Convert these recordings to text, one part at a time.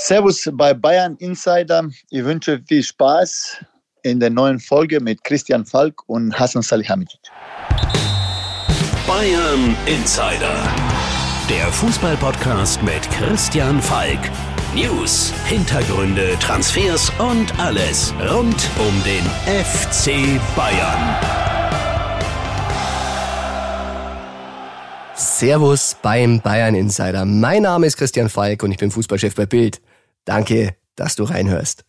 Servus bei Bayern Insider. Ich wünsche viel Spaß in der neuen Folge mit Christian Falk und Hassan Salihamidzic. Bayern Insider. Der Fußballpodcast mit Christian Falk. News, Hintergründe, Transfers und alles rund um den FC Bayern. Servus beim Bayern Insider. Mein Name ist Christian Falk und ich bin Fußballchef bei Bild. Danke, dass du reinhörst.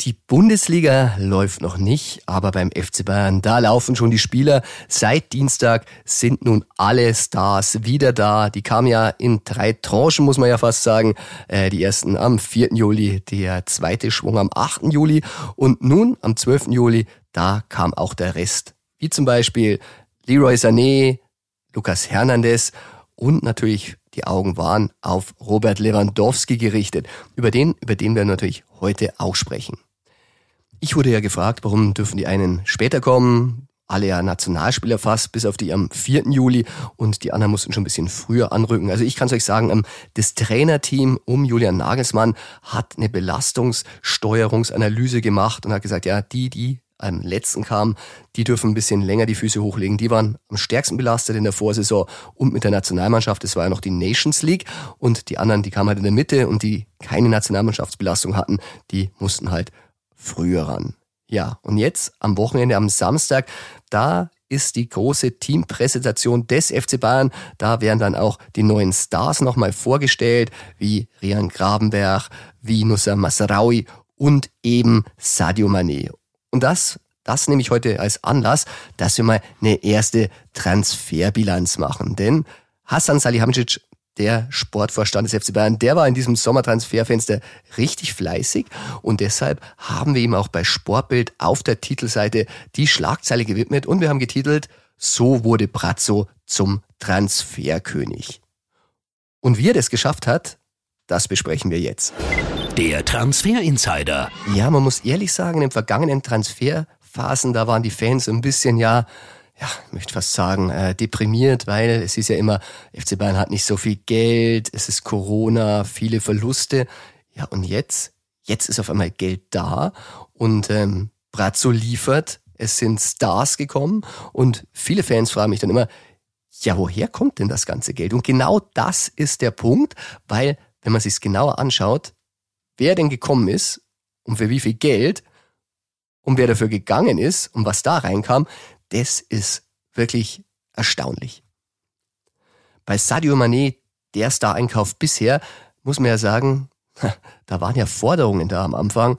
Die Bundesliga läuft noch nicht, aber beim FC Bayern, da laufen schon die Spieler. Seit Dienstag sind nun alle Stars wieder da. Die kamen ja in drei Tranchen, muss man ja fast sagen. Äh, die ersten am 4. Juli, der zweite Schwung am 8. Juli und nun am 12. Juli, da kam auch der Rest. Wie zum Beispiel Leroy Sané, Lukas Hernandez und natürlich die Augen waren auf Robert Lewandowski gerichtet. Über den, über den wir natürlich heute auch sprechen. Ich wurde ja gefragt, warum dürfen die einen später kommen? Alle ja Nationalspieler fast, bis auf die am 4. Juli und die anderen mussten schon ein bisschen früher anrücken. Also ich kann es euch sagen, ähm, das Trainerteam um Julian Nagelsmann hat eine Belastungssteuerungsanalyse gemacht und hat gesagt, ja, die, die am letzten kamen, die dürfen ein bisschen länger die Füße hochlegen. Die waren am stärksten belastet in der Vorsaison und mit der Nationalmannschaft. Das war ja noch die Nations League. Und die anderen, die kamen halt in der Mitte und die keine Nationalmannschaftsbelastung hatten, die mussten halt früher ran. Ja, und jetzt am Wochenende, am Samstag, da ist die große Teampräsentation des FC Bayern. Da werden dann auch die neuen Stars nochmal vorgestellt, wie Rian Grabenberg, wie Nusser Masraoui und eben Sadio Mané. Und das, das nehme ich heute als Anlass, dass wir mal eine erste Transferbilanz machen. Denn Hassan Salihamidzic, der Sportvorstand des FC Bayern, der war in diesem Sommertransferfenster richtig fleißig und deshalb haben wir ihm auch bei Sportbild auf der Titelseite die Schlagzeile gewidmet und wir haben getitelt, so wurde Brazzo zum Transferkönig. Und wie er das geschafft hat, das besprechen wir jetzt. Der Transfer Insider. Ja, man muss ehrlich sagen, in den vergangenen Transferphasen, da waren die Fans ein bisschen, ja, ja, ich möchte fast sagen, äh, deprimiert, weil es ist ja immer, FC Bayern hat nicht so viel Geld, es ist Corona, viele Verluste. Ja, und jetzt, jetzt ist auf einmal Geld da und ähm, Brazzo liefert, es sind Stars gekommen und viele Fans fragen mich dann immer, ja, woher kommt denn das ganze Geld? Und genau das ist der Punkt, weil, wenn man sich genauer anschaut, wer denn gekommen ist und für wie viel Geld und wer dafür gegangen ist und was da reinkam, das ist wirklich erstaunlich. Bei Sadio Mané, der Star-Einkauf bisher, muss man ja sagen, da waren ja Forderungen da am Anfang,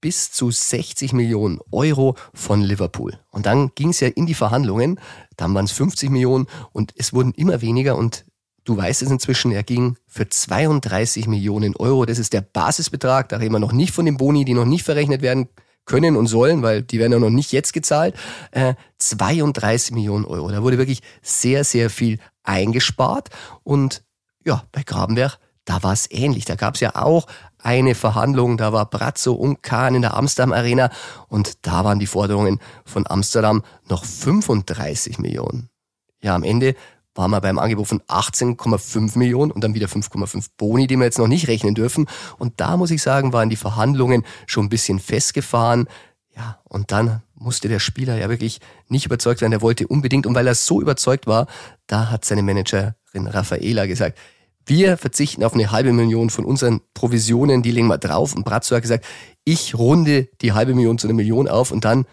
bis zu 60 Millionen Euro von Liverpool. Und dann ging es ja in die Verhandlungen, dann waren es 50 Millionen und es wurden immer weniger und Du weißt es inzwischen, er ging für 32 Millionen Euro. Das ist der Basisbetrag. Da reden wir noch nicht von den Boni, die noch nicht verrechnet werden können und sollen, weil die werden ja noch nicht jetzt gezahlt. Äh, 32 Millionen Euro. Da wurde wirklich sehr, sehr viel eingespart. Und ja, bei Grabenberg, da war es ähnlich. Da gab es ja auch eine Verhandlung. Da war Brazzo und Kahn in der Amsterdam Arena. Und da waren die Forderungen von Amsterdam noch 35 Millionen. Ja, am Ende waren wir beim Angebot von 18,5 Millionen und dann wieder 5,5 Boni, die wir jetzt noch nicht rechnen dürfen. Und da muss ich sagen, waren die Verhandlungen schon ein bisschen festgefahren. Ja, und dann musste der Spieler ja wirklich nicht überzeugt werden. Er wollte unbedingt, und weil er so überzeugt war, da hat seine Managerin Raffaela gesagt, wir verzichten auf eine halbe Million von unseren Provisionen, die legen wir drauf. Und Brazzo hat gesagt, ich runde die halbe Million zu einer Million auf und dann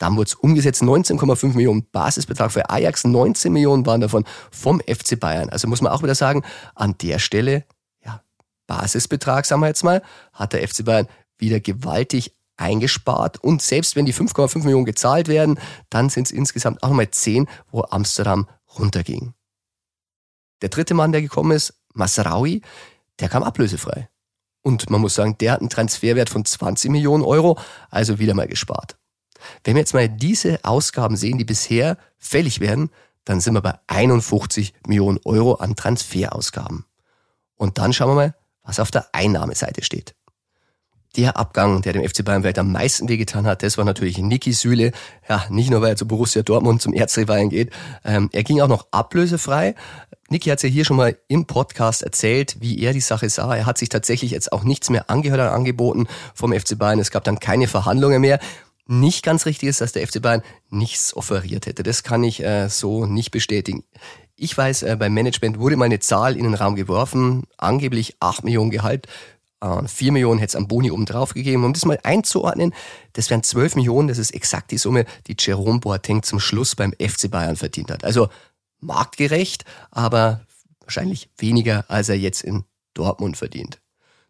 dann wurde es umgesetzt, 19,5 Millionen Basisbetrag für Ajax, 19 Millionen waren davon vom FC Bayern. Also muss man auch wieder sagen, an der Stelle, ja, Basisbetrag, sagen wir jetzt mal, hat der FC Bayern wieder gewaltig eingespart. Und selbst wenn die 5,5 Millionen gezahlt werden, dann sind es insgesamt auch nochmal 10, wo Amsterdam runterging. Der dritte Mann, der gekommen ist, Masraoui, der kam ablösefrei. Und man muss sagen, der hat einen Transferwert von 20 Millionen Euro, also wieder mal gespart. Wenn wir jetzt mal diese Ausgaben sehen, die bisher fällig werden, dann sind wir bei 51 Millionen Euro an Transferausgaben. Und dann schauen wir mal, was auf der Einnahmeseite steht. der Abgang, der dem FC Bayern vielleicht am meisten wehgetan hat, das war natürlich Niki Süle. Ja, nicht nur, weil er zu Borussia Dortmund zum Erzrivalen geht. Ähm, er ging auch noch ablösefrei. Niki hat ja hier schon mal im Podcast erzählt, wie er die Sache sah. Er hat sich tatsächlich jetzt auch nichts mehr angehört an Angeboten vom FC Bayern. Es gab dann keine Verhandlungen mehr. Nicht ganz richtig ist, dass der FC Bayern nichts offeriert hätte. Das kann ich äh, so nicht bestätigen. Ich weiß, äh, beim Management wurde mal eine Zahl in den Raum geworfen, angeblich 8 Millionen Gehalt. Äh, 4 Millionen hätte es am Boni oben drauf gegeben. Um das mal einzuordnen, das wären 12 Millionen, das ist exakt die Summe, die Jerome Boateng zum Schluss beim FC Bayern verdient hat. Also marktgerecht, aber wahrscheinlich weniger, als er jetzt in Dortmund verdient.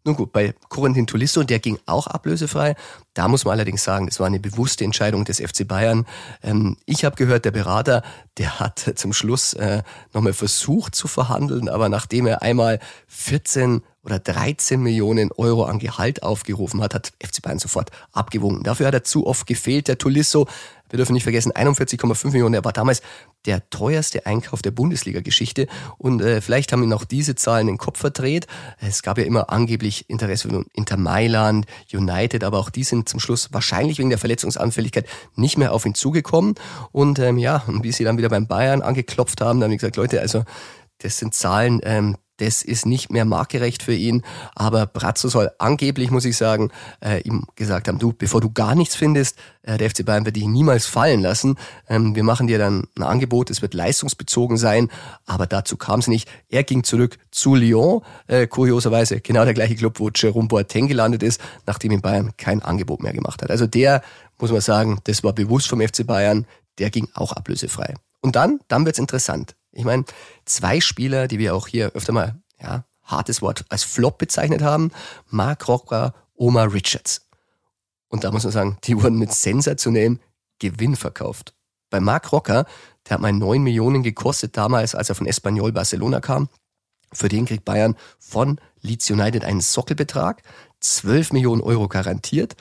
Nun gut, bei Corentin Tolisso, der ging auch ablösefrei. Da muss man allerdings sagen, das war eine bewusste Entscheidung des FC Bayern. Ähm, ich habe gehört, der Berater, der hat zum Schluss äh, nochmal versucht zu verhandeln, aber nachdem er einmal 14 oder 13 Millionen Euro an Gehalt aufgerufen hat, hat FC Bayern sofort abgewunken. Dafür hat er zu oft gefehlt, der Tolisso. Wir dürfen nicht vergessen, 41,5 Millionen. Er war damals der teuerste Einkauf der Bundesliga-Geschichte. Und äh, vielleicht haben ihn auch diese Zahlen den Kopf verdreht. Es gab ja immer angeblich Interesse von Inter Mailand, United, aber auch die sind zum Schluss wahrscheinlich wegen der Verletzungsanfälligkeit nicht mehr auf ihn zugekommen. Und ähm, ja, und wie sie dann wieder beim Bayern angeklopft haben, dann haben die gesagt, Leute, also das sind Zahlen, ähm, das ist nicht mehr marktgerecht für ihn. Aber Brazzo soll angeblich, muss ich sagen, äh, ihm gesagt haben, du, bevor du gar nichts findest, äh, der FC Bayern wird dich niemals fallen lassen. Ähm, wir machen dir dann ein Angebot, es wird leistungsbezogen sein, aber dazu kam es nicht. Er ging zurück zu Lyon, äh, kurioserweise genau der gleiche Club, wo Jerome Boateng gelandet ist, nachdem in Bayern kein Angebot mehr gemacht hat. Also der, muss man sagen, das war bewusst vom FC Bayern, der ging auch ablösefrei. Und dann, dann wird's interessant. Ich meine, zwei Spieler, die wir auch hier öfter mal, ja, hartes Wort, als Flop bezeichnet haben, Mark Rocker, Omar Richards. Und da muss man sagen, die wurden mit sensationellem Gewinn verkauft. Bei Mark Rocker, der hat mal 9 Millionen gekostet damals, als er von Espanyol Barcelona kam. Für den kriegt Bayern von Leeds United einen Sockelbetrag, 12 Millionen Euro garantiert.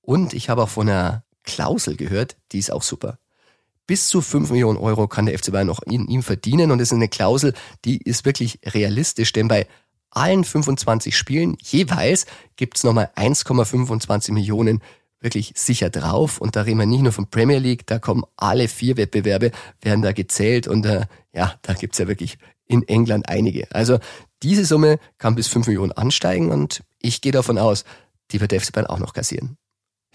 Und ich habe auch von einer Klausel gehört, die ist auch super bis zu 5 Millionen Euro kann der FC Bayern noch in ihm verdienen. Und das ist eine Klausel, die ist wirklich realistisch, denn bei allen 25 Spielen jeweils gibt's nochmal 1,25 Millionen wirklich sicher drauf. Und da reden wir nicht nur von Premier League, da kommen alle vier Wettbewerbe, werden da gezählt. Und äh, ja, da gibt's ja wirklich in England einige. Also diese Summe kann bis 5 Millionen ansteigen und ich gehe davon aus, die wird der FC Bayern auch noch kassieren.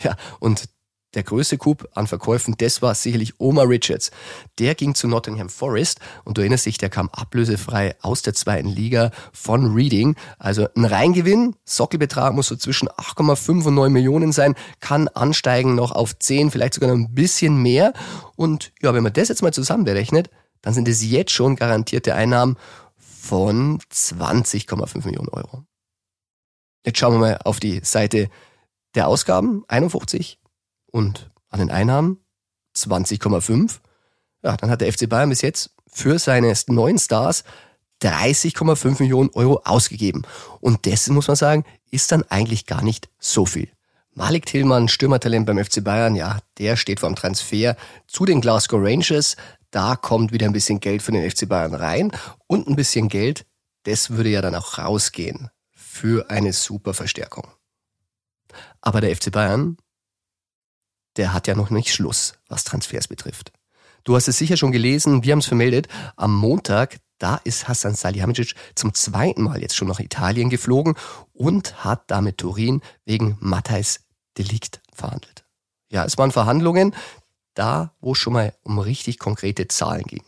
Ja, und der größte Coup an Verkäufen, das war sicherlich Omar Richards. Der ging zu Nottingham Forest und du erinnerst dich, der kam ablösefrei aus der zweiten Liga von Reading. Also ein Reingewinn, Sockelbetrag muss so zwischen 8,5 und 9 Millionen sein, kann ansteigen noch auf 10, vielleicht sogar noch ein bisschen mehr. Und ja, wenn man das jetzt mal zusammenberechnet, dann sind es jetzt schon garantierte Einnahmen von 20,5 Millionen Euro. Jetzt schauen wir mal auf die Seite der Ausgaben, 51 und an den Einnahmen 20,5. Ja, dann hat der FC Bayern bis jetzt für seine neuen Stars 30,5 Millionen Euro ausgegeben. Und dessen muss man sagen, ist dann eigentlich gar nicht so viel. Malik Tillmann, Stürmertalent beim FC Bayern, ja, der steht vor dem Transfer zu den Glasgow Rangers. Da kommt wieder ein bisschen Geld für den FC Bayern rein und ein bisschen Geld, das würde ja dann auch rausgehen für eine super Verstärkung. Aber der FC Bayern der hat ja noch nicht Schluss, was Transfers betrifft. Du hast es sicher schon gelesen, wir haben es vermeldet, am Montag, da ist Hassan Salihamidzic zum zweiten Mal jetzt schon nach Italien geflogen und hat damit Turin wegen Matthijs Delikt verhandelt. Ja, es waren Verhandlungen, da wo schon mal um richtig konkrete Zahlen ging.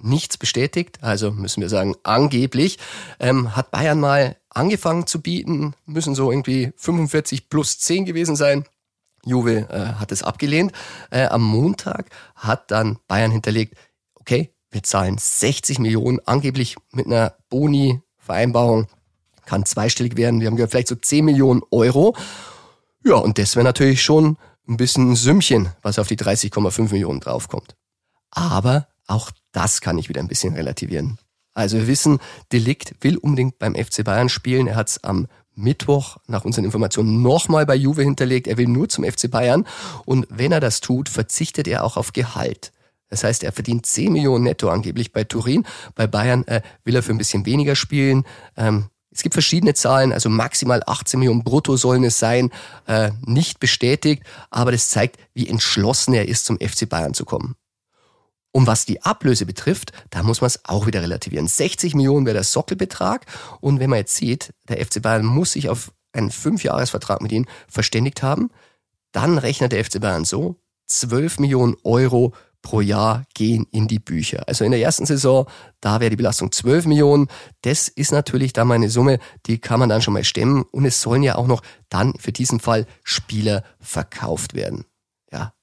Nichts bestätigt, also müssen wir sagen, angeblich ähm, hat Bayern mal angefangen zu bieten, müssen so irgendwie 45 plus 10 gewesen sein. Juve äh, hat es abgelehnt. Äh, am Montag hat dann Bayern hinterlegt, okay, wir zahlen 60 Millionen, angeblich mit einer Boni-Vereinbarung, kann zweistellig werden. Wir haben gehört, vielleicht so 10 Millionen Euro. Ja, und das wäre natürlich schon ein bisschen ein Sümmchen, was auf die 30,5 Millionen draufkommt. Aber auch das kann ich wieder ein bisschen relativieren. Also wir wissen, Delikt will unbedingt beim FC Bayern spielen. Er hat es am Mittwoch nach unseren Informationen nochmal bei Juve hinterlegt. Er will nur zum FC Bayern. Und wenn er das tut, verzichtet er auch auf Gehalt. Das heißt, er verdient 10 Millionen netto angeblich bei Turin. Bei Bayern äh, will er für ein bisschen weniger spielen. Ähm, Es gibt verschiedene Zahlen, also maximal 18 Millionen brutto sollen es sein, äh, nicht bestätigt, aber das zeigt, wie entschlossen er ist, zum FC Bayern zu kommen. Und was die Ablöse betrifft, da muss man es auch wieder relativieren. 60 Millionen wäre der Sockelbetrag. Und wenn man jetzt sieht, der FC Bayern muss sich auf einen Fünfjahresvertrag mit ihm verständigt haben, dann rechnet der FC Bayern so, 12 Millionen Euro pro Jahr gehen in die Bücher. Also in der ersten Saison, da wäre die Belastung 12 Millionen. Das ist natürlich dann mal eine Summe, die kann man dann schon mal stemmen. Und es sollen ja auch noch dann für diesen Fall Spieler verkauft werden.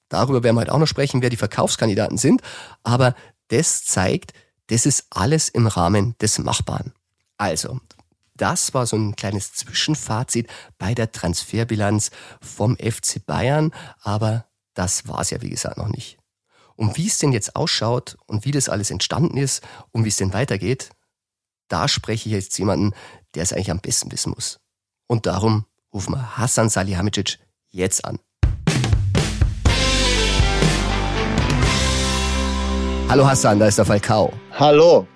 Darüber werden wir heute auch noch sprechen, wer die Verkaufskandidaten sind. Aber das zeigt, das ist alles im Rahmen des Machbaren. Also, das war so ein kleines Zwischenfazit bei der Transferbilanz vom FC Bayern, aber das war es ja wie gesagt noch nicht. Und wie es denn jetzt ausschaut und wie das alles entstanden ist und wie es denn weitergeht, da spreche ich jetzt jemanden, der es eigentlich am besten wissen muss. Und darum rufen wir Hassan Salihamidzic jetzt an. Hallo Hassan, da ist der Falcao. Hallo.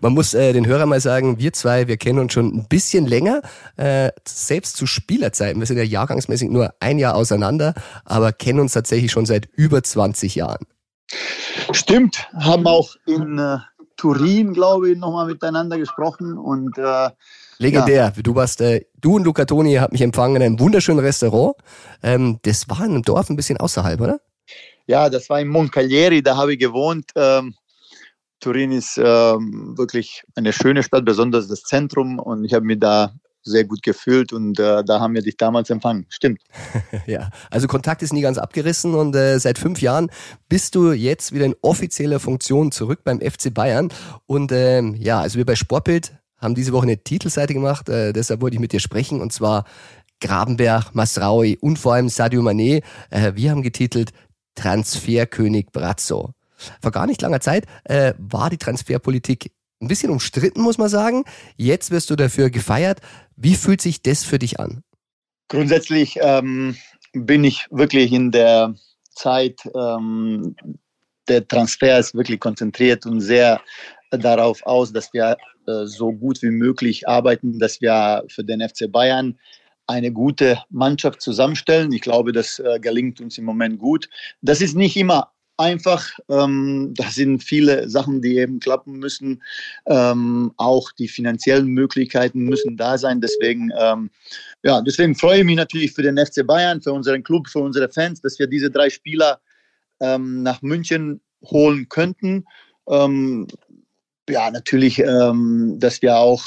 Man muss äh, den Hörern mal sagen, wir zwei, wir kennen uns schon ein bisschen länger, äh, selbst zu Spielerzeiten. Wir sind ja jahrgangsmäßig nur ein Jahr auseinander, aber kennen uns tatsächlich schon seit über 20 Jahren. Stimmt, haben auch in äh, Turin, glaube ich, nochmal miteinander gesprochen und äh, Legendär. Ja. Du warst, äh, du und Luca Toni habt mich empfangen in einem wunderschönen Restaurant. Ähm, das war in einem Dorf ein bisschen außerhalb, oder? Ja, das war in Moncaglieri, da habe ich gewohnt. Ähm, Turin ist ähm, wirklich eine schöne Stadt, besonders das Zentrum. Und ich habe mich da sehr gut gefühlt und äh, da haben wir dich damals empfangen. Stimmt. ja, also Kontakt ist nie ganz abgerissen und äh, seit fünf Jahren bist du jetzt wieder in offizieller Funktion zurück beim FC Bayern. Und ähm, ja, also wir bei Sportbild haben diese Woche eine Titelseite gemacht, äh, deshalb wollte ich mit dir sprechen und zwar Grabenberg, Masraui und vor allem Sadio Mané. Äh, wir haben getitelt Transferkönig Brazzo. Vor gar nicht langer Zeit äh, war die Transferpolitik ein bisschen umstritten, muss man sagen. Jetzt wirst du dafür gefeiert. Wie fühlt sich das für dich an? Grundsätzlich ähm, bin ich wirklich in der Zeit ähm, der Transfers wirklich konzentriert und sehr darauf aus, dass wir äh, so gut wie möglich arbeiten, dass wir für den FC Bayern eine gute Mannschaft zusammenstellen. Ich glaube, das äh, gelingt uns im Moment gut. Das ist nicht immer einfach. Ähm, da sind viele Sachen, die eben klappen müssen. Ähm, auch die finanziellen Möglichkeiten müssen da sein. Deswegen, ähm, ja, deswegen freue ich mich natürlich für den FC Bayern, für unseren Club, für unsere Fans, dass wir diese drei Spieler ähm, nach München holen könnten. Ähm, ja, natürlich, ähm, dass wir auch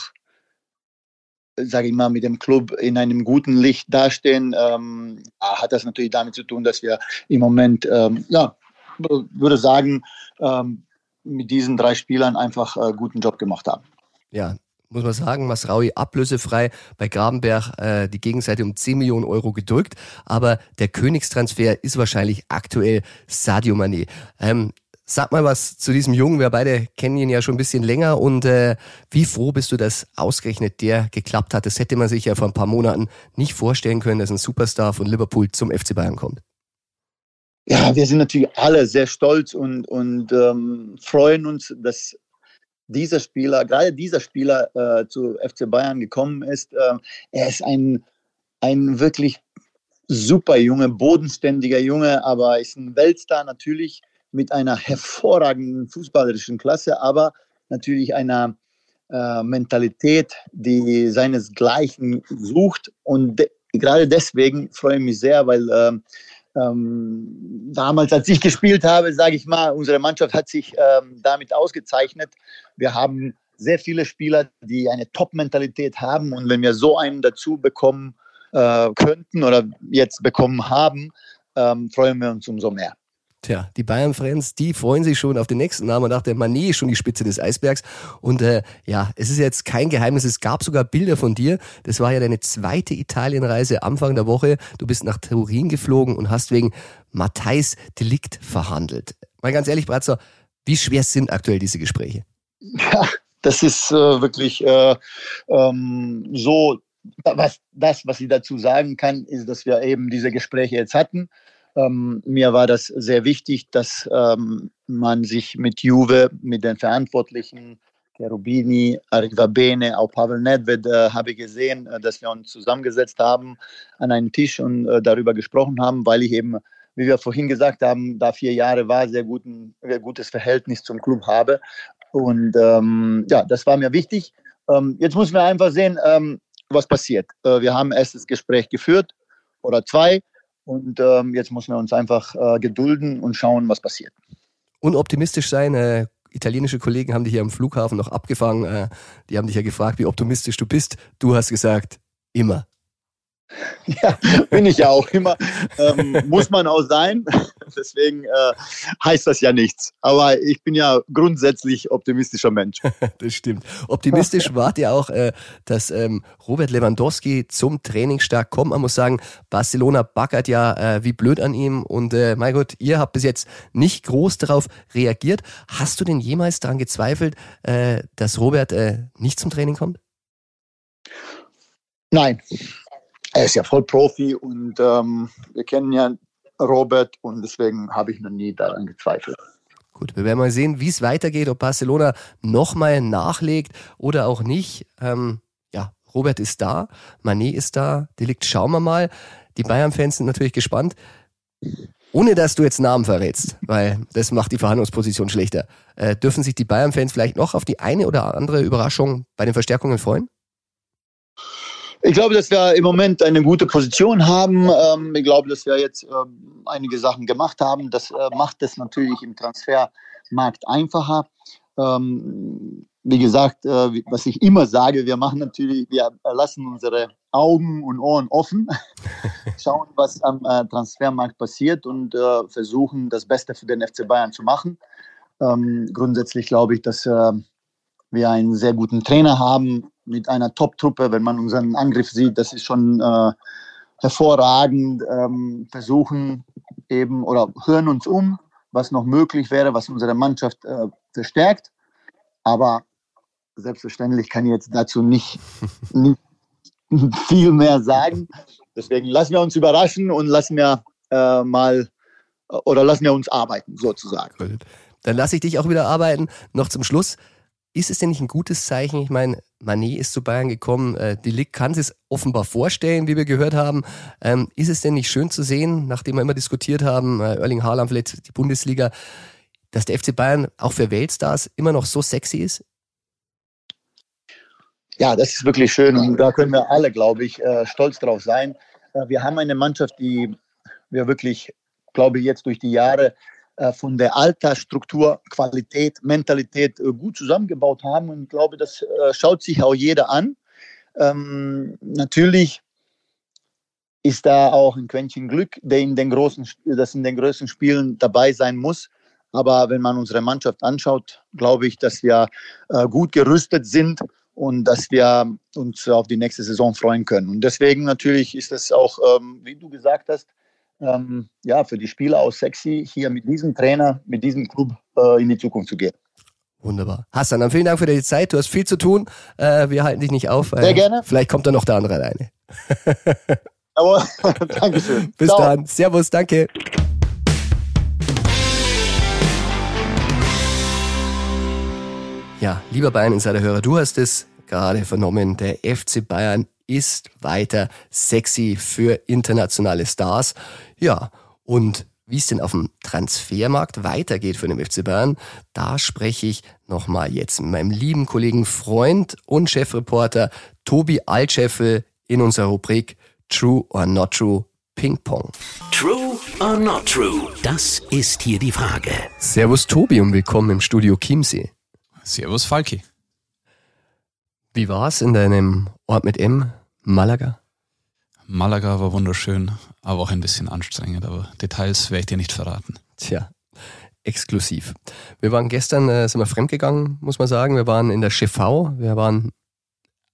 sage ich mal, mit dem Club in einem guten Licht dastehen, ähm, hat das natürlich damit zu tun, dass wir im Moment ähm, ja, würde sagen, ähm, mit diesen drei Spielern einfach äh, guten Job gemacht haben. Ja, muss man sagen, Masraui ablösefrei bei Grabenberg äh, die Gegenseite um 10 Millionen Euro gedrückt, aber der Königstransfer ist wahrscheinlich aktuell Sadio Mané. Ähm, sag mal was zu diesem Jungen, wir beide kennen ihn ja schon ein bisschen länger und äh, wie froh bist du, dass ausgerechnet der geklappt hat? Das hätte man sich ja vor ein paar Monaten nicht vorstellen können, dass ein Superstar von Liverpool zum FC Bayern kommt ja, wir sind natürlich alle sehr stolz und, und ähm, freuen uns, dass dieser Spieler, gerade dieser Spieler äh, zu FC Bayern gekommen ist. Äh, er ist ein, ein wirklich super Junge, bodenständiger Junge, aber ist ein Weltstar natürlich mit einer hervorragenden fußballerischen Klasse, aber natürlich einer äh, Mentalität, die seinesgleichen sucht. Und de gerade deswegen freue ich mich sehr, weil ähm, ähm, damals, als ich gespielt habe, sage ich mal, unsere Mannschaft hat sich ähm, damit ausgezeichnet. Wir haben sehr viele Spieler, die eine Top-Mentalität haben. Und wenn wir so einen dazu bekommen äh, könnten oder jetzt bekommen haben, ähm, freuen wir uns umso mehr. Tja, die Bayern-Fans, die freuen sich schon auf den nächsten Namen. Und auch der Mané ist schon die Spitze des Eisbergs. Und äh, ja, es ist jetzt kein Geheimnis, es gab sogar Bilder von dir. Das war ja deine zweite Italienreise Anfang der Woche. Du bist nach Turin geflogen und hast wegen Matthijs Delikt verhandelt. Mal ganz ehrlich, Bratzer, wie schwer sind aktuell diese Gespräche? Ja, das ist äh, wirklich äh, ähm, so. Was, das, was ich dazu sagen kann, ist, dass wir eben diese Gespräche jetzt hatten ähm, mir war das sehr wichtig, dass ähm, man sich mit Juve, mit den Verantwortlichen Rubini, Arik Bene, auch Pavel Nedved äh, habe gesehen, äh, dass wir uns zusammengesetzt haben an einen Tisch und äh, darüber gesprochen haben, weil ich eben, wie wir vorhin gesagt haben, da vier Jahre war, sehr, guten, sehr gutes Verhältnis zum Club habe. Und ähm, ja, das war mir wichtig. Ähm, jetzt müssen wir einfach sehen, ähm, was passiert. Äh, wir haben erst das Gespräch geführt oder zwei und ähm, jetzt müssen wir uns einfach äh, gedulden und schauen, was passiert. Und optimistisch sein. Äh, italienische Kollegen haben dich hier am Flughafen noch abgefangen. Äh, die haben dich ja gefragt, wie optimistisch du bist. Du hast gesagt, immer. Ja, bin ich ja auch immer. Ähm, muss man auch sein. Deswegen äh, heißt das ja nichts. Aber ich bin ja grundsätzlich optimistischer Mensch. das stimmt. Optimistisch wart ihr auch, äh, dass ähm, Robert Lewandowski zum Trainingstag kommt. Man muss sagen, Barcelona baggert ja äh, wie blöd an ihm. Und äh, mein Gott, ihr habt bis jetzt nicht groß darauf reagiert. Hast du denn jemals daran gezweifelt, äh, dass Robert äh, nicht zum Training kommt? Nein, er ist ja voll Profi und ähm, wir kennen ja Robert und deswegen habe ich noch nie daran gezweifelt. Gut, wir werden mal sehen, wie es weitergeht, ob Barcelona nochmal nachlegt oder auch nicht. Ähm, ja, Robert ist da, Manet ist da, Delikt schauen wir mal. Die Bayern-Fans sind natürlich gespannt. Ohne dass du jetzt Namen verrätst, weil das macht die Verhandlungsposition schlechter. Äh, dürfen sich die Bayern-Fans vielleicht noch auf die eine oder andere Überraschung bei den Verstärkungen freuen? Ich glaube, dass wir im Moment eine gute Position haben. Ähm, ich glaube, dass wir jetzt ähm, einige Sachen gemacht haben. Das äh, macht es natürlich im Transfermarkt einfacher. Ähm, wie gesagt, äh, was ich immer sage, wir machen natürlich, wir lassen unsere Augen und Ohren offen, schauen, was am äh, Transfermarkt passiert und versuchen, das Beste für den FC Bayern zu machen. grundsätzlich glaube ich, dass wir einen sehr guten Trainer haben, mit einer Top-Truppe, wenn man unseren Angriff sieht, das ist schon äh, hervorragend. Ähm, versuchen eben oder hören uns um, was noch möglich wäre, was unsere Mannschaft äh, verstärkt. Aber selbstverständlich kann ich jetzt dazu nicht, nicht viel mehr sagen. Deswegen lassen wir uns überraschen und lassen wir äh, mal oder lassen wir uns arbeiten, sozusagen. Dann lasse ich dich auch wieder arbeiten. Noch zum Schluss. Ist es denn nicht ein gutes Zeichen? Ich meine, Manet ist zu Bayern gekommen, äh, die Ligue kann es offenbar vorstellen, wie wir gehört haben. Ähm, ist es denn nicht schön zu sehen, nachdem wir immer diskutiert haben, äh, Erling Haaland vielleicht die Bundesliga, dass der FC Bayern auch für Weltstars immer noch so sexy ist? Ja, das ist wirklich schön und da können wir alle, glaube ich, äh, stolz drauf sein. Äh, wir haben eine Mannschaft, die wir wirklich, glaube ich, jetzt durch die Jahre von der Altersstruktur, Qualität, Mentalität äh, gut zusammengebaut haben. Und ich glaube, das äh, schaut sich auch jeder an. Ähm, natürlich ist da auch ein Quäntchen Glück, der in den großen, das in den größten Spielen dabei sein muss. Aber wenn man unsere Mannschaft anschaut, glaube ich, dass wir äh, gut gerüstet sind und dass wir uns auf die nächste Saison freuen können. Und deswegen natürlich ist es auch, ähm, wie du gesagt hast, ähm, ja, für die Spieler aus sexy, hier mit diesem Trainer, mit diesem Club äh, in die Zukunft zu gehen. Wunderbar. Hassan, dann vielen Dank für deine Zeit. Du hast viel zu tun. Äh, wir halten dich nicht auf. Sehr gerne. Vielleicht kommt da noch der andere alleine. Aber Dankeschön. Bis Ciao. dann. Servus, danke. Ja, lieber Bayern-Insider-Hörer, du hast es gerade vernommen. Der FC Bayern ist weiter sexy für internationale Stars. Ja, und wie es denn auf dem Transfermarkt weitergeht für den FC Bayern, da spreche ich nochmal jetzt mit meinem lieben Kollegen Freund und Chefreporter Tobi Altscheffel in unserer Rubrik True or Not True Ping Pong. True or Not True? Das ist hier die Frage. Servus Tobi und willkommen im Studio Chiemsee. Servus Falki. Wie war's in deinem Ort mit M? Malaga? Malaga war wunderschön, aber auch ein bisschen anstrengend, aber Details werde ich dir nicht verraten. Tja, exklusiv. Wir waren gestern, äh, sind wir fremdgegangen, muss man sagen. Wir waren in der Chefau, wir waren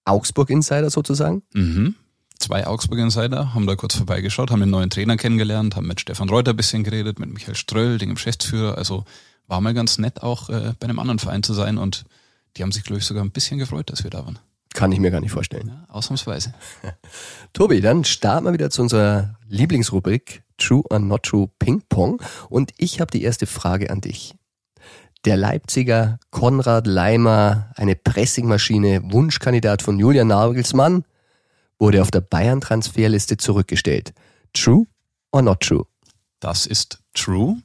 Augsburg-Insider sozusagen. Mhm. Zwei Augsburg-Insider, haben da kurz vorbeigeschaut, haben den neuen Trainer kennengelernt, haben mit Stefan Reuter ein bisschen geredet, mit Michael Ströll, dem Geschäftsführer. Also war mal ganz nett, auch äh, bei einem anderen Verein zu sein und die haben sich, glaube ich, sogar ein bisschen gefreut, dass wir da waren. Kann ich mir gar nicht vorstellen. Ja, ausnahmsweise. Tobi, dann starten wir wieder zu unserer Lieblingsrubrik True or Not True Ping Pong. Und ich habe die erste Frage an dich. Der Leipziger Konrad Leimer, eine Pressingmaschine, Wunschkandidat von Julian Nagelsmann, wurde auf der Bayern-Transferliste zurückgestellt. True or not true? Das ist true.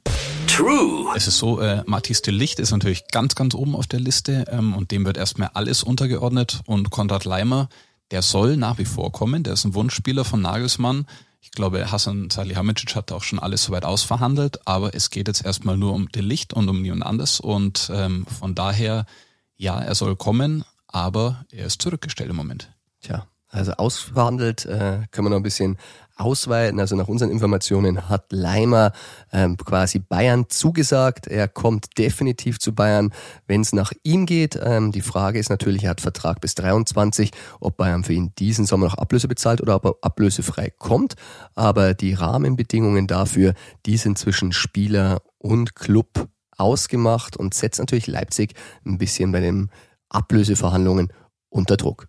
True. Es ist so, äh, Matthias de Licht ist natürlich ganz, ganz oben auf der Liste ähm, und dem wird erstmal alles untergeordnet und Konrad Leimer, der soll nach wie vor kommen, der ist ein Wunschspieler von Nagelsmann. Ich glaube, Hassan Salihamidzic hat auch schon alles soweit ausverhandelt, aber es geht jetzt erstmal nur um de Licht und um niemand anderes und ähm, von daher, ja, er soll kommen, aber er ist zurückgestellt im Moment. Tja, also ausverhandelt äh, können wir noch ein bisschen ausweiten. Also nach unseren Informationen hat Leimer ähm, quasi Bayern zugesagt. Er kommt definitiv zu Bayern, wenn es nach ihm geht. Ähm, die Frage ist natürlich, er hat Vertrag bis 23, ob Bayern für ihn diesen Sommer noch Ablöse bezahlt oder ob er ablösefrei kommt. Aber die Rahmenbedingungen dafür, die sind zwischen Spieler und Club ausgemacht und setzt natürlich Leipzig ein bisschen bei den Ablöseverhandlungen unter Druck.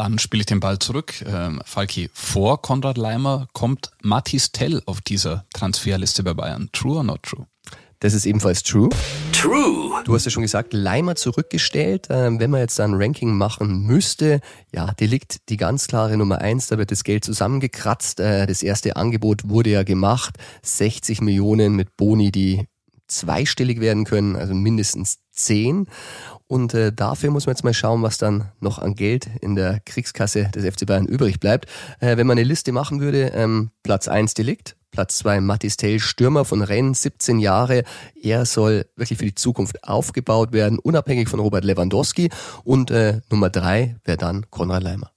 Dann spiele ich den Ball zurück. Ähm, Falki, vor Konrad Leimer kommt Mathis Tell auf dieser Transferliste bei Bayern. True or not true? Das ist ebenfalls true. True. Du hast ja schon gesagt, Leimer zurückgestellt. Ähm, wenn man jetzt ein Ranking machen müsste, ja, die liegt die ganz klare Nummer eins. Da wird das Geld zusammengekratzt. Äh, das erste Angebot wurde ja gemacht. 60 Millionen mit Boni, die zweistellig werden können, also mindestens 10. Und äh, dafür muss man jetzt mal schauen, was dann noch an Geld in der Kriegskasse des FC Bayern übrig bleibt. Äh, wenn man eine Liste machen würde, ähm, Platz 1 Delikt, Platz 2 Mathis Tell, Stürmer von Rennes, 17 Jahre. Er soll wirklich für die Zukunft aufgebaut werden, unabhängig von Robert Lewandowski. Und äh, Nummer 3 wäre dann Konrad Leimer.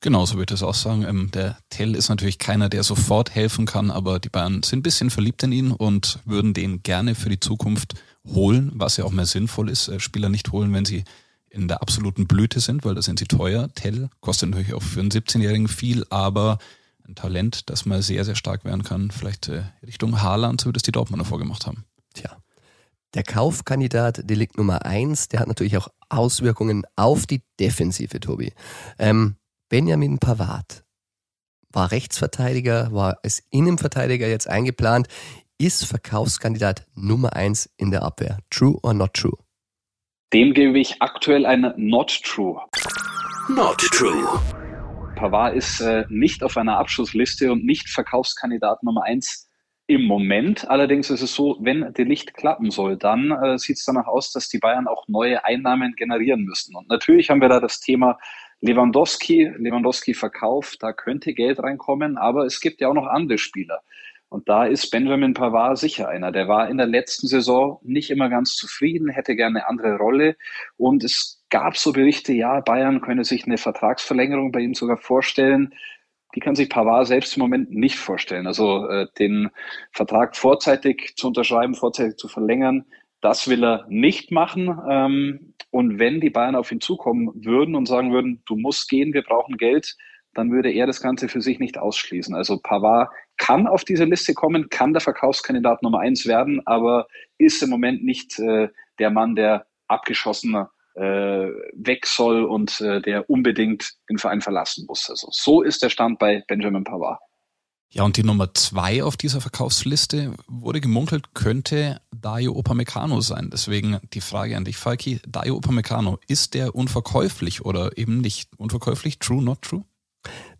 Genauso würde ich das auch sagen. Ähm, der Tell ist natürlich keiner, der sofort helfen kann, aber die Bayern sind ein bisschen verliebt in ihn und würden den gerne für die Zukunft holen, was ja auch mehr sinnvoll ist. Äh, Spieler nicht holen, wenn sie in der absoluten Blüte sind, weil da sind sie teuer. Tell kostet natürlich auch für einen 17-Jährigen viel, aber ein Talent, das mal sehr, sehr stark werden kann. Vielleicht äh, Richtung Haaland, so wie das die Dortmunder vorgemacht haben. Tja. Der Kaufkandidat Delikt Nummer eins, der hat natürlich auch Auswirkungen auf die Defensive, Tobi. Ähm, Benjamin Pavard war Rechtsverteidiger, war als Innenverteidiger jetzt eingeplant ist Verkaufskandidat Nummer eins in der Abwehr. True or not true? Dem gebe ich aktuell eine Not True. Not true. Pavard ist äh, nicht auf einer Abschlussliste und nicht Verkaufskandidat Nummer eins im Moment. Allerdings ist es so, wenn der Licht klappen soll, dann äh, sieht es danach aus, dass die Bayern auch neue Einnahmen generieren müssen. Und natürlich haben wir da das Thema Lewandowski, Lewandowski Verkauf, da könnte Geld reinkommen, aber es gibt ja auch noch andere Spieler. Und da ist Benjamin Pavard sicher einer. Der war in der letzten Saison nicht immer ganz zufrieden, hätte gerne eine andere Rolle. Und es gab so Berichte, ja, Bayern könne sich eine Vertragsverlängerung bei ihm sogar vorstellen. Die kann sich Pavard selbst im Moment nicht vorstellen. Also äh, den Vertrag vorzeitig zu unterschreiben, vorzeitig zu verlängern, das will er nicht machen. Ähm, und wenn die Bayern auf ihn zukommen würden und sagen würden, du musst gehen, wir brauchen Geld, dann würde er das Ganze für sich nicht ausschließen. Also Pavard kann auf diese Liste kommen, kann der Verkaufskandidat Nummer eins werden, aber ist im Moment nicht äh, der Mann, der abgeschossen äh, weg soll und äh, der unbedingt den Verein verlassen muss. Also so ist der Stand bei Benjamin Pavard. Ja, und die Nummer zwei auf dieser Verkaufsliste wurde gemunkelt, könnte Dario Opamecano sein. Deswegen die Frage an dich, Falki. Dario Opamecano, ist der unverkäuflich oder eben nicht unverkäuflich? True, not true?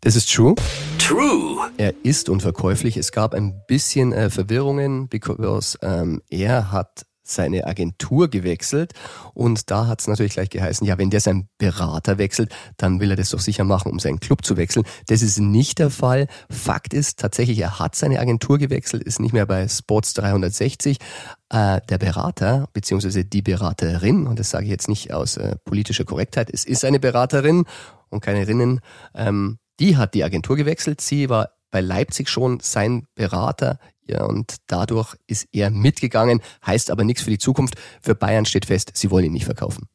Das ist true. True. Er ist unverkäuflich. Es gab ein bisschen äh, Verwirrungen, because ähm, er hat seine Agentur gewechselt und da hat es natürlich gleich geheißen, ja, wenn der seinen Berater wechselt, dann will er das doch sicher machen, um seinen Club zu wechseln. Das ist nicht der Fall. Fakt ist tatsächlich, er hat seine Agentur gewechselt, ist nicht mehr bei Sports 360. Äh, der Berater beziehungsweise die Beraterin, und das sage ich jetzt nicht aus äh, politischer Korrektheit, es ist eine Beraterin und keine Rinnen, ähm, die hat die Agentur gewechselt. Sie war bei Leipzig schon sein Berater ja, und dadurch ist er mitgegangen, heißt aber nichts für die Zukunft. Für Bayern steht fest, sie wollen ihn nicht verkaufen.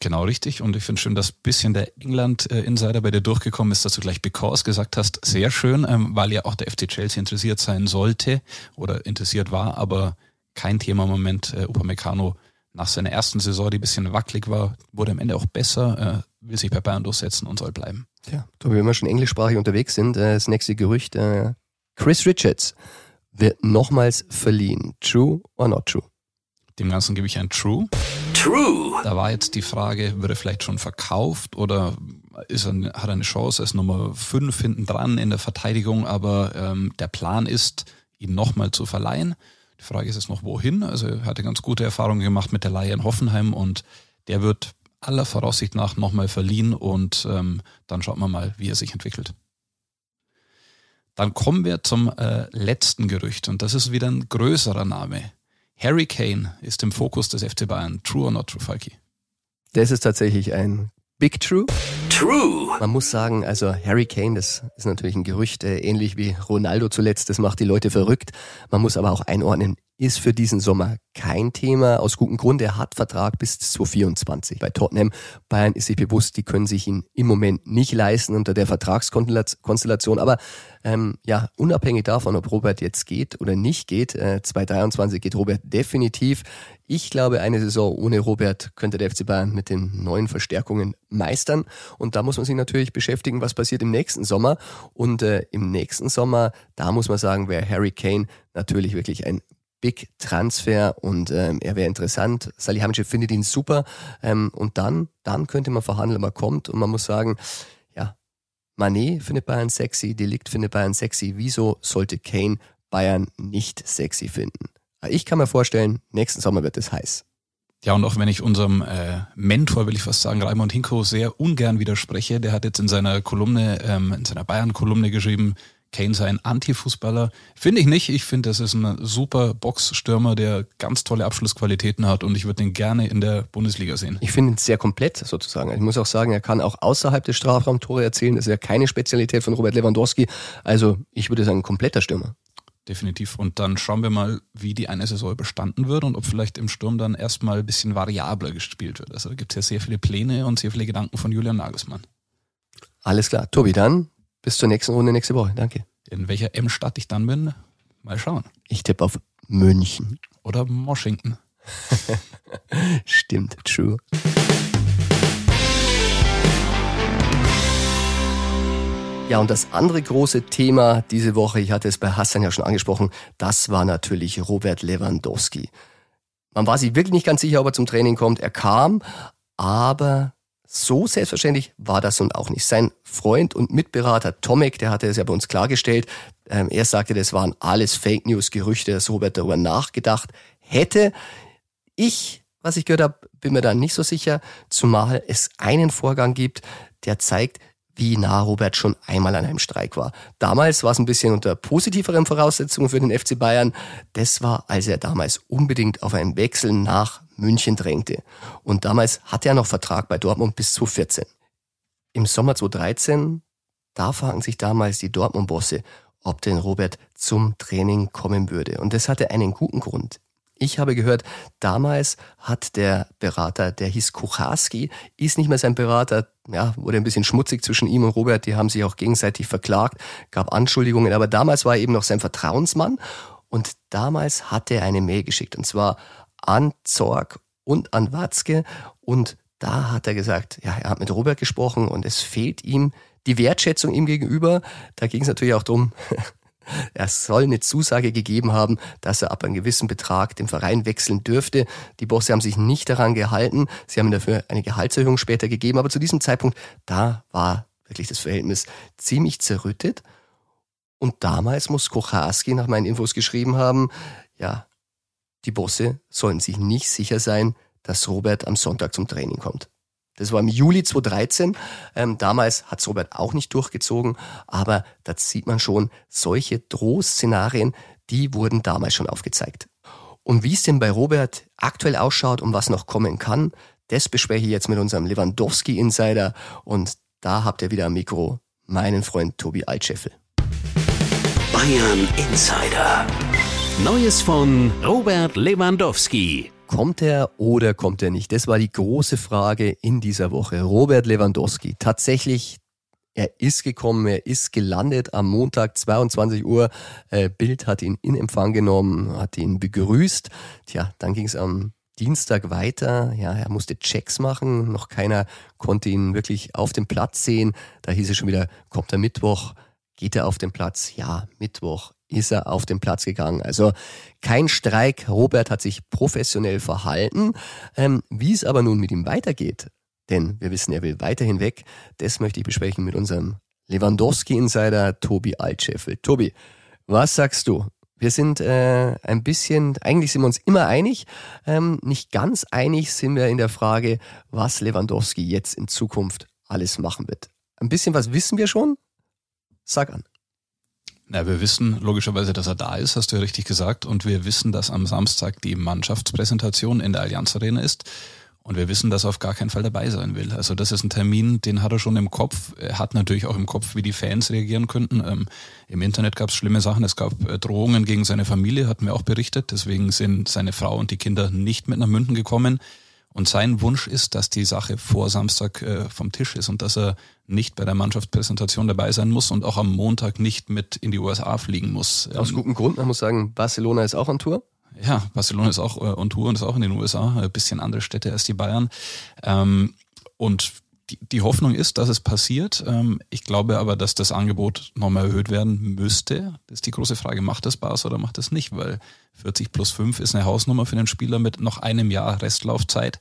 Genau richtig. Und ich finde schön, dass bisschen der England-Insider bei dir durchgekommen ist, dass du gleich Because gesagt hast. Sehr schön, ähm, weil ja auch der FC Chelsea interessiert sein sollte oder interessiert war, aber kein Thema im Moment. Äh, Upamecano nach seiner ersten Saison, die ein bisschen wackelig war, wurde am Ende auch besser, äh, will sich bei Bayern durchsetzen und soll bleiben. Ja, wenn wir schon englischsprachig unterwegs sind, äh, das nächste Gerücht, äh, Chris Richards wird nochmals verliehen. True or not true? Dem Ganzen gebe ich ein True. True. Da war jetzt die Frage, wird er vielleicht schon verkauft oder ist er, hat er eine Chance als Nummer 5 hinten dran in der Verteidigung, aber ähm, der Plan ist, ihn nochmal zu verleihen. Die Frage ist jetzt noch, wohin? Also er hatte ganz gute Erfahrungen gemacht mit der Leihe in Hoffenheim und der wird aller Voraussicht nach nochmal verliehen und ähm, dann schaut man mal, wie er sich entwickelt. Dann kommen wir zum äh, letzten Gerücht und das ist wieder ein größerer Name. Harry Kane ist im Fokus des FC Bayern. True or not true, Falki? Das ist tatsächlich ein Big True. True. Man muss sagen, also Harry Kane, das ist natürlich ein Gerücht, äh, ähnlich wie Ronaldo zuletzt, das macht die Leute verrückt. Man muss aber auch einordnen, ist für diesen Sommer kein Thema. Aus gutem Grund, er hat Vertrag bis 2024 bei Tottenham. Bayern ist sich bewusst, die können sich ihn im Moment nicht leisten unter der Vertragskonstellation. Aber ähm, ja, unabhängig davon, ob Robert jetzt geht oder nicht geht, äh, 2023 geht Robert definitiv. Ich glaube, eine Saison ohne Robert könnte der FC Bayern mit den neuen Verstärkungen meistern. Und da muss man sich natürlich beschäftigen, was passiert im nächsten Sommer. Und äh, im nächsten Sommer, da muss man sagen, wäre Harry Kane natürlich wirklich ein Big Transfer und ähm, er wäre interessant. Salihamidzic findet ihn super ähm, und dann, dann könnte man verhandeln, man kommt und man muss sagen, ja, Manet findet Bayern sexy, Delikt findet Bayern sexy. Wieso sollte Kane Bayern nicht sexy finden? Ich kann mir vorstellen, nächsten Sommer wird es heiß. Ja, und auch wenn ich unserem äh, Mentor, will ich fast sagen, Raimund Hinko, sehr ungern widerspreche, der hat jetzt in seiner Kolumne, ähm, in seiner Bayern-Kolumne geschrieben, Kane sei ein Anti-Fußballer. Finde ich nicht. Ich finde, das ist ein super Boxstürmer, der ganz tolle Abschlussqualitäten hat und ich würde ihn gerne in der Bundesliga sehen. Ich finde ihn sehr komplett sozusagen. Ich muss auch sagen, er kann auch außerhalb des Strafraums Tore erzielen. Das ist ja keine Spezialität von Robert Lewandowski. Also ich würde sagen, ein kompletter Stürmer. Definitiv. Und dann schauen wir mal, wie die eine Saison überstanden wird und ob vielleicht im Sturm dann erstmal ein bisschen variabler gespielt wird. Also da gibt es ja sehr viele Pläne und sehr viele Gedanken von Julian Nagelsmann. Alles klar. Tobi, dann bis zur nächsten Runde nächste Woche. Danke. In welcher M-Stadt ich dann bin, mal schauen. Ich tippe auf München. Oder Washington. Stimmt, true. Ja, und das andere große Thema diese Woche, ich hatte es bei Hassan ja schon angesprochen, das war natürlich Robert Lewandowski. Man war sich wirklich nicht ganz sicher, ob er zum Training kommt. Er kam, aber so selbstverständlich war das nun auch nicht. Sein Freund und Mitberater Tomek, der hatte es ja bei uns klargestellt, ähm, er sagte, das waren alles Fake News, Gerüchte, dass Robert darüber nachgedacht hätte. Ich, was ich gehört habe, bin mir da nicht so sicher, zumal es einen Vorgang gibt, der zeigt, wie nah Robert schon einmal an einem Streik war. Damals war es ein bisschen unter positiveren Voraussetzungen für den FC Bayern. Das war, als er damals unbedingt auf einen Wechsel nach München drängte. Und damals hatte er noch Vertrag bei Dortmund bis 2014. Im Sommer 2013, da fragen sich damals die Dortmund-Bosse, ob denn Robert zum Training kommen würde. Und das hatte einen guten Grund. Ich habe gehört, damals hat der Berater, der hieß Kucharski, ist nicht mehr sein Berater, ja, wurde ein bisschen schmutzig zwischen ihm und Robert, die haben sich auch gegenseitig verklagt, gab Anschuldigungen, aber damals war er eben noch sein Vertrauensmann und damals hat er eine Mail geschickt und zwar an Zorg und an Watzke und da hat er gesagt, ja, er hat mit Robert gesprochen und es fehlt ihm die Wertschätzung ihm gegenüber. Da ging es natürlich auch darum, er soll eine Zusage gegeben haben, dass er ab einem gewissen Betrag den Verein wechseln dürfte. Die Bosse haben sich nicht daran gehalten. Sie haben dafür eine Gehaltserhöhung später gegeben. Aber zu diesem Zeitpunkt, da war wirklich das Verhältnis ziemlich zerrüttet. Und damals muss Kocharski nach meinen Infos geschrieben haben, ja, die Bosse sollen sich nicht sicher sein, dass Robert am Sonntag zum Training kommt. Das war im Juli 2013. Ähm, damals hat Robert auch nicht durchgezogen, aber da sieht man schon, solche Drohszenarien, die wurden damals schon aufgezeigt. Und wie es denn bei Robert aktuell ausschaut und was noch kommen kann, das bespreche ich jetzt mit unserem Lewandowski-Insider und da habt ihr wieder am Mikro meinen Freund Tobi Altscheffel. Bayern Insider. Neues von Robert Lewandowski. Kommt er oder kommt er nicht? Das war die große Frage in dieser Woche. Robert Lewandowski, tatsächlich, er ist gekommen, er ist gelandet am Montag 22 Uhr. Äh, Bild hat ihn in Empfang genommen, hat ihn begrüßt. Tja, dann ging es am Dienstag weiter. Ja, er musste Checks machen. Noch keiner konnte ihn wirklich auf dem Platz sehen. Da hieß es schon wieder, kommt er Mittwoch. geht er auf den Platz? Ja, Mittwoch ist er auf den Platz gegangen. Also kein Streik. Robert hat sich professionell verhalten. Ähm, wie es aber nun mit ihm weitergeht, denn wir wissen, er will weiterhin weg, das möchte ich besprechen mit unserem Lewandowski-Insider Tobi Altscheffel. Tobi, was sagst du? Wir sind äh, ein bisschen, eigentlich sind wir uns immer einig, ähm, nicht ganz einig sind wir in der Frage, was Lewandowski jetzt in Zukunft alles machen wird. Ein bisschen was wissen wir schon? Sag an. Na, wir wissen logischerweise, dass er da ist, hast du ja richtig gesagt. Und wir wissen, dass am Samstag die Mannschaftspräsentation in der Allianz Arena ist. Und wir wissen, dass er auf gar keinen Fall dabei sein will. Also das ist ein Termin, den hat er schon im Kopf. Er hat natürlich auch im Kopf, wie die Fans reagieren könnten. Ähm, Im Internet gab es schlimme Sachen. Es gab äh, Drohungen gegen seine Familie, hatten wir auch berichtet. Deswegen sind seine Frau und die Kinder nicht mit nach München gekommen. Und sein Wunsch ist, dass die Sache vor Samstag äh, vom Tisch ist und dass er nicht bei der Mannschaftspräsentation dabei sein muss und auch am Montag nicht mit in die USA fliegen muss. Aus ähm, gutem Grund. Man muss sagen, Barcelona ist auch an Tour. Ja, Barcelona ist auch äh, on Tour und ist auch in den USA, ein bisschen andere Städte als die Bayern. Ähm, und die, die Hoffnung ist, dass es passiert. Ähm, ich glaube aber, dass das Angebot nochmal erhöht werden müsste. Das ist die große Frage, macht das Bas oder macht das nicht? Weil 40 plus 5 ist eine Hausnummer für den Spieler mit noch einem Jahr Restlaufzeit.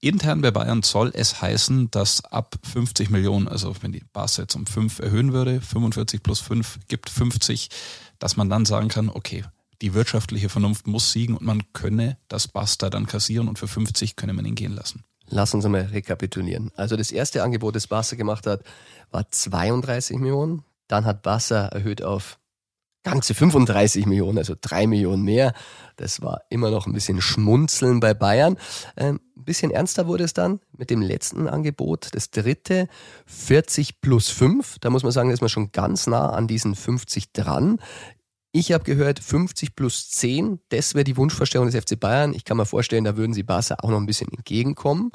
Intern bei Bayern soll es heißen, dass ab 50 Millionen, also wenn die Bas jetzt um 5 erhöhen würde, 45 plus 5 gibt 50, dass man dann sagen kann, okay, die wirtschaftliche Vernunft muss siegen und man könne das Basta dann kassieren und für 50 könne man ihn gehen lassen. Lass uns einmal rekapitulieren. Also das erste Angebot, das Barca gemacht hat, war 32 Millionen. Dann hat Barca erhöht auf ganze 35 Millionen, also drei Millionen mehr. Das war immer noch ein bisschen Schmunzeln bei Bayern. Ähm, ein bisschen ernster wurde es dann mit dem letzten Angebot, das dritte, 40 plus 5. Da muss man sagen, da ist man schon ganz nah an diesen 50 dran. Ich habe gehört, 50 plus 10, das wäre die Wunschvorstellung des FC Bayern. Ich kann mir vorstellen, da würden sie Barca auch noch ein bisschen entgegenkommen.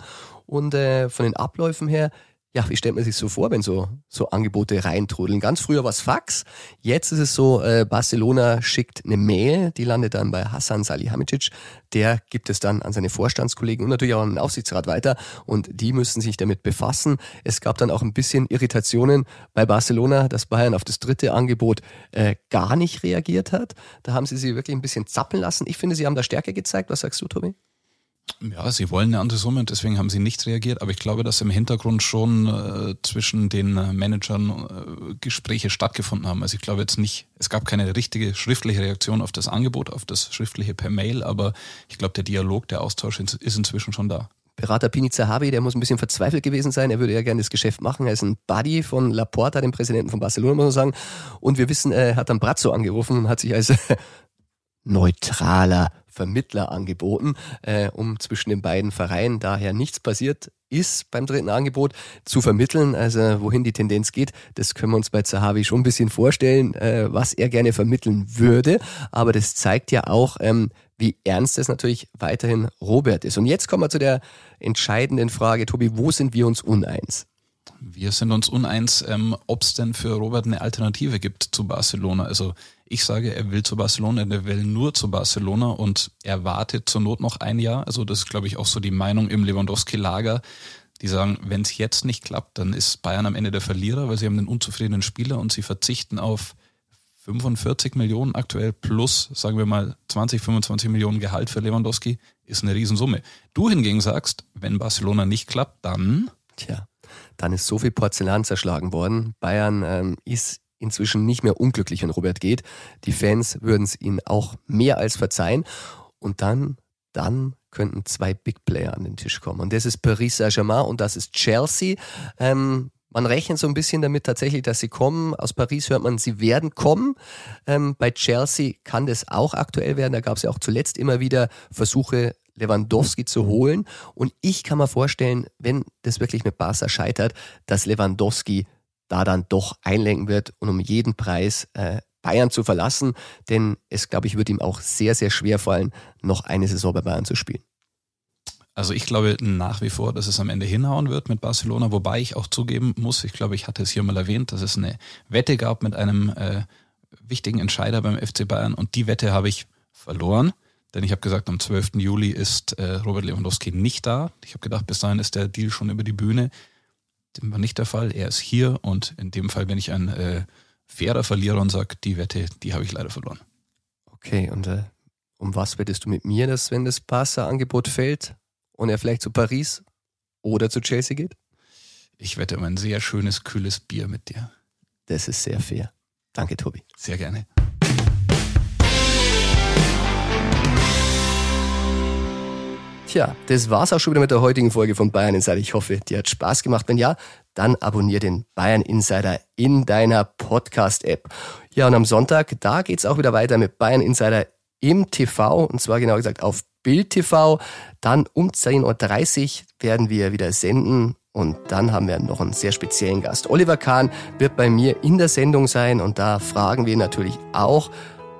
Und äh, von den Abläufen her ja, wie stellt man sich so vor, wenn so, so Angebote reintrudeln? Ganz früher war es Fax, jetzt ist es so, äh, Barcelona schickt eine Mail, die landet dann bei Hassan Salihamidzic, der gibt es dann an seine Vorstandskollegen und natürlich auch an den Aufsichtsrat weiter und die müssen sich damit befassen. Es gab dann auch ein bisschen Irritationen bei Barcelona, dass Bayern auf das dritte Angebot äh, gar nicht reagiert hat. Da haben sie sie wirklich ein bisschen zappeln lassen. Ich finde, sie haben da Stärke gezeigt. Was sagst du, Tobi? Ja, sie wollen eine andere Summe und deswegen haben sie nicht reagiert. Aber ich glaube, dass im Hintergrund schon äh, zwischen den Managern äh, Gespräche stattgefunden haben. Also ich glaube jetzt nicht, es gab keine richtige schriftliche Reaktion auf das Angebot, auf das schriftliche per Mail, aber ich glaube, der Dialog, der Austausch ist inzwischen schon da. Berater Pini Zahavi, der muss ein bisschen verzweifelt gewesen sein. Er würde ja gerne das Geschäft machen. Er ist ein Buddy von Laporta, dem Präsidenten von Barcelona, muss man sagen. Und wir wissen, er hat dann Brazzo angerufen und hat sich als neutraler Vermittler angeboten, äh, um zwischen den beiden Vereinen daher nichts passiert ist beim dritten Angebot zu vermitteln. Also wohin die Tendenz geht, das können wir uns bei Zahavi schon ein bisschen vorstellen, äh, was er gerne vermitteln würde. Aber das zeigt ja auch, ähm, wie ernst es natürlich weiterhin Robert ist. Und jetzt kommen wir zu der entscheidenden Frage, Tobi, wo sind wir uns uneins? Wir sind uns uneins, ähm, ob es denn für Robert eine Alternative gibt zu Barcelona. Also ich sage, er will zu Barcelona, er will nur zu Barcelona und er wartet zur Not noch ein Jahr. Also das ist, glaube ich, auch so die Meinung im Lewandowski-Lager. Die sagen, wenn es jetzt nicht klappt, dann ist Bayern am Ende der Verlierer, weil sie haben einen unzufriedenen Spieler und sie verzichten auf 45 Millionen aktuell plus, sagen wir mal, 20, 25 Millionen Gehalt für Lewandowski, ist eine Riesensumme. Du hingegen sagst, wenn Barcelona nicht klappt, dann... Tja, dann ist so viel Porzellan zerschlagen worden. Bayern ähm, ist inzwischen nicht mehr unglücklich, wenn Robert geht. Die Fans würden es ihm auch mehr als verzeihen. Und dann, dann könnten zwei Big Player an den Tisch kommen. Und das ist Paris Saint-Germain und das ist Chelsea. Ähm, man rechnet so ein bisschen damit tatsächlich, dass sie kommen. Aus Paris hört man, sie werden kommen. Ähm, bei Chelsea kann das auch aktuell werden. Da gab es ja auch zuletzt immer wieder Versuche, Lewandowski zu holen. Und ich kann mir vorstellen, wenn das wirklich mit Barca scheitert, dass Lewandowski da dann doch einlenken wird und um jeden Preis äh, Bayern zu verlassen. Denn es, glaube ich, wird ihm auch sehr, sehr schwer fallen, noch eine Saison bei Bayern zu spielen. Also ich glaube nach wie vor, dass es am Ende hinhauen wird mit Barcelona, wobei ich auch zugeben muss, ich glaube, ich hatte es hier mal erwähnt, dass es eine Wette gab mit einem äh, wichtigen Entscheider beim FC Bayern und die Wette habe ich verloren, denn ich habe gesagt, am 12. Juli ist äh, Robert Lewandowski nicht da. Ich habe gedacht, bis dahin ist der Deal schon über die Bühne. Dem war nicht der Fall. Er ist hier und in dem Fall bin ich ein äh, fairer Verlierer und sage, die Wette, die habe ich leider verloren. Okay, und äh, um was wettest du mit mir, dass wenn das Barca-Angebot fällt und er vielleicht zu Paris oder zu Chelsea geht? Ich wette um ein sehr schönes, kühles Bier mit dir. Das ist sehr fair. Danke, Tobi. Sehr gerne. Tja, das war's auch schon wieder mit der heutigen Folge von Bayern Insider. Ich hoffe, dir hat Spaß gemacht. Wenn ja, dann abonnier den Bayern Insider in deiner Podcast-App. Ja, und am Sonntag, da geht's auch wieder weiter mit Bayern Insider im TV und zwar genau gesagt auf Bild TV. Dann um 10.30 Uhr werden wir wieder senden und dann haben wir noch einen sehr speziellen Gast. Oliver Kahn wird bei mir in der Sendung sein und da fragen wir natürlich auch,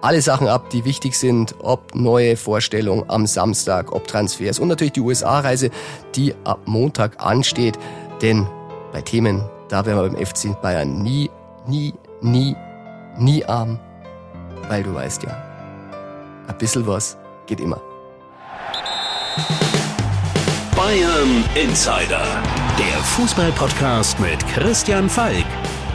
alle Sachen ab, die wichtig sind, ob neue Vorstellungen am Samstag, ob Transfers und natürlich die USA-Reise, die ab Montag ansteht. Denn bei Themen, da werden wir beim FC Bayern nie, nie, nie, nie arm, weil du weißt ja, ein bisschen was geht immer. Bayern Insider, der Fußballpodcast mit Christian Falk.